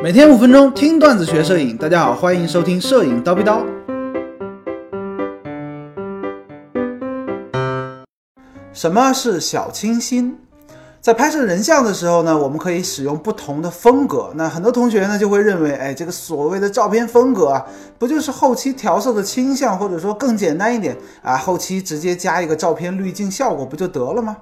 每天五分钟听段子学摄影，大家好，欢迎收听摄影叨逼叨。什么是小清新？在拍摄人像的时候呢，我们可以使用不同的风格。那很多同学呢就会认为，哎，这个所谓的照片风格啊，不就是后期调色的倾向，或者说更简单一点啊，后期直接加一个照片滤镜效果不就得了吗？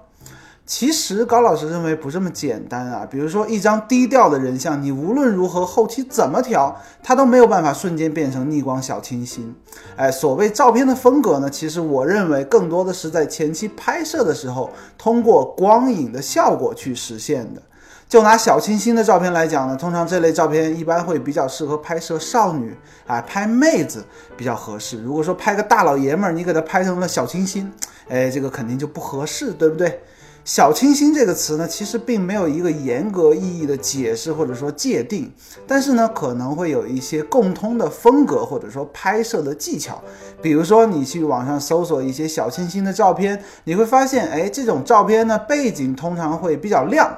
其实高老师认为不这么简单啊。比如说一张低调的人像，你无论如何后期怎么调，它都没有办法瞬间变成逆光小清新。哎，所谓照片的风格呢，其实我认为更多的是在前期拍摄的时候，通过光影的效果去实现的。就拿小清新的照片来讲呢，通常这类照片一般会比较适合拍摄少女，啊，拍妹子比较合适。如果说拍个大老爷们儿，你给他拍成了小清新，哎，这个肯定就不合适，对不对？小清新这个词呢，其实并没有一个严格意义的解释或者说界定，但是呢，可能会有一些共通的风格或者说拍摄的技巧。比如说，你去网上搜索一些小清新的照片，你会发现，哎，这种照片呢，背景通常会比较亮。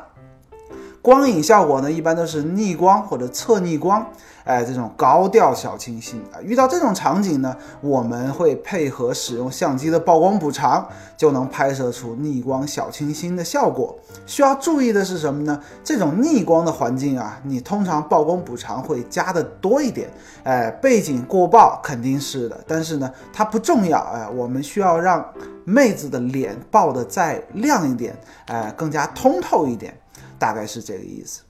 光影效果呢，一般都是逆光或者侧逆光，哎，这种高调小清新啊。遇到这种场景呢，我们会配合使用相机的曝光补偿，就能拍摄出逆光小清新的效果。需要注意的是什么呢？这种逆光的环境啊，你通常曝光补偿会加的多一点，哎，背景过曝肯定是的，但是呢，它不重要，哎，我们需要让妹子的脸爆的再亮一点，哎，更加通透一点。大概是这个意思。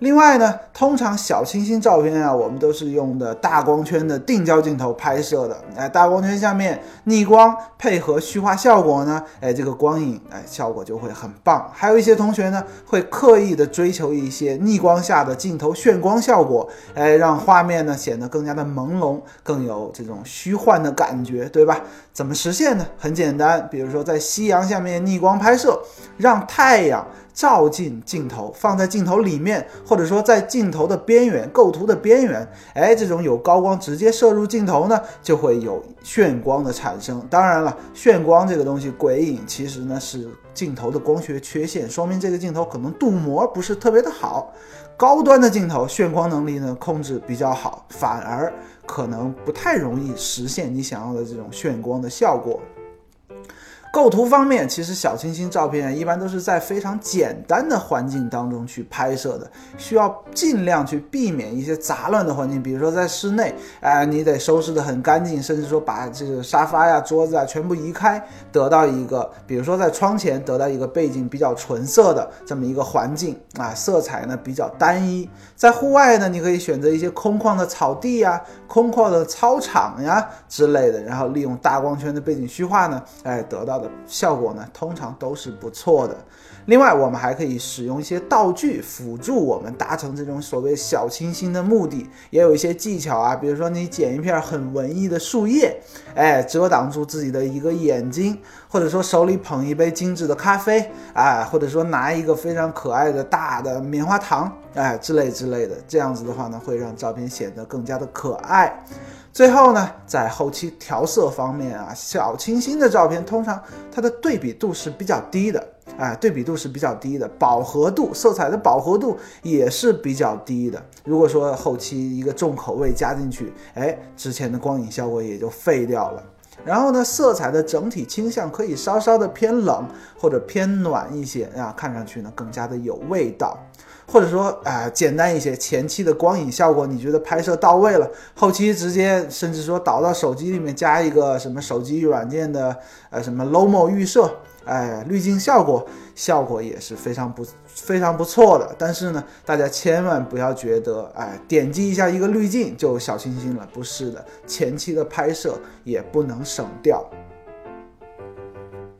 另外呢，通常小清新照片啊，我们都是用的大光圈的定焦镜头拍摄的。哎，大光圈下面逆光配合虚化效果呢，哎，这个光影哎效果就会很棒。还有一些同学呢，会刻意的追求一些逆光下的镜头炫光效果，哎，让画面呢显得更加的朦胧，更有这种虚幻的感觉，对吧？怎么实现呢？很简单，比如说在夕阳下面逆光拍摄，让太阳。照进镜头，放在镜头里面，或者说在镜头的边缘，构图的边缘，哎，这种有高光直接射入镜头呢，就会有炫光的产生。当然了，炫光这个东西，鬼影其实呢是镜头的光学缺陷，说明这个镜头可能镀膜不是特别的好。高端的镜头炫光能力呢控制比较好，反而可能不太容易实现你想要的这种炫光的效果。构图方面，其实小清新照片一般都是在非常简单的环境当中去拍摄的，需要尽量去避免一些杂乱的环境，比如说在室内，哎，你得收拾得很干净，甚至说把这个沙发呀、桌子啊全部移开，得到一个，比如说在窗前得到一个背景比较纯色的这么一个环境啊，色彩呢比较单一。在户外呢，你可以选择一些空旷的草地呀、空旷的操场呀之类的，然后利用大光圈的背景虚化呢，哎，得到的。效果呢，通常都是不错的。另外，我们还可以使用一些道具辅助我们达成这种所谓小清新的目的，也有一些技巧啊。比如说，你剪一片很文艺的树叶，哎，遮挡住自己的一个眼睛，或者说手里捧一杯精致的咖啡，哎，或者说拿一个非常可爱的大的棉花糖，哎，之类之类的。这样子的话呢，会让照片显得更加的可爱。最后呢，在后期调色方面啊，小清新的照片通常它的对比度是比较低的，哎，对比度是比较低的，饱和度，色彩的饱和度也是比较低的。如果说后期一个重口味加进去，哎，之前的光影效果也就废掉了。然后呢，色彩的整体倾向可以稍稍的偏冷或者偏暖一些啊，看上去呢更加的有味道。或者说，啊，简单一些，前期的光影效果你觉得拍摄到位了，后期直接甚至说导到手机里面加一个什么手机软件的，呃，什么 Lomo 预设，哎，滤镜效果，效果也是非常不非常不错的。但是呢，大家千万不要觉得，哎，点击一下一个滤镜就小清新了，不是的，前期的拍摄也不能省掉。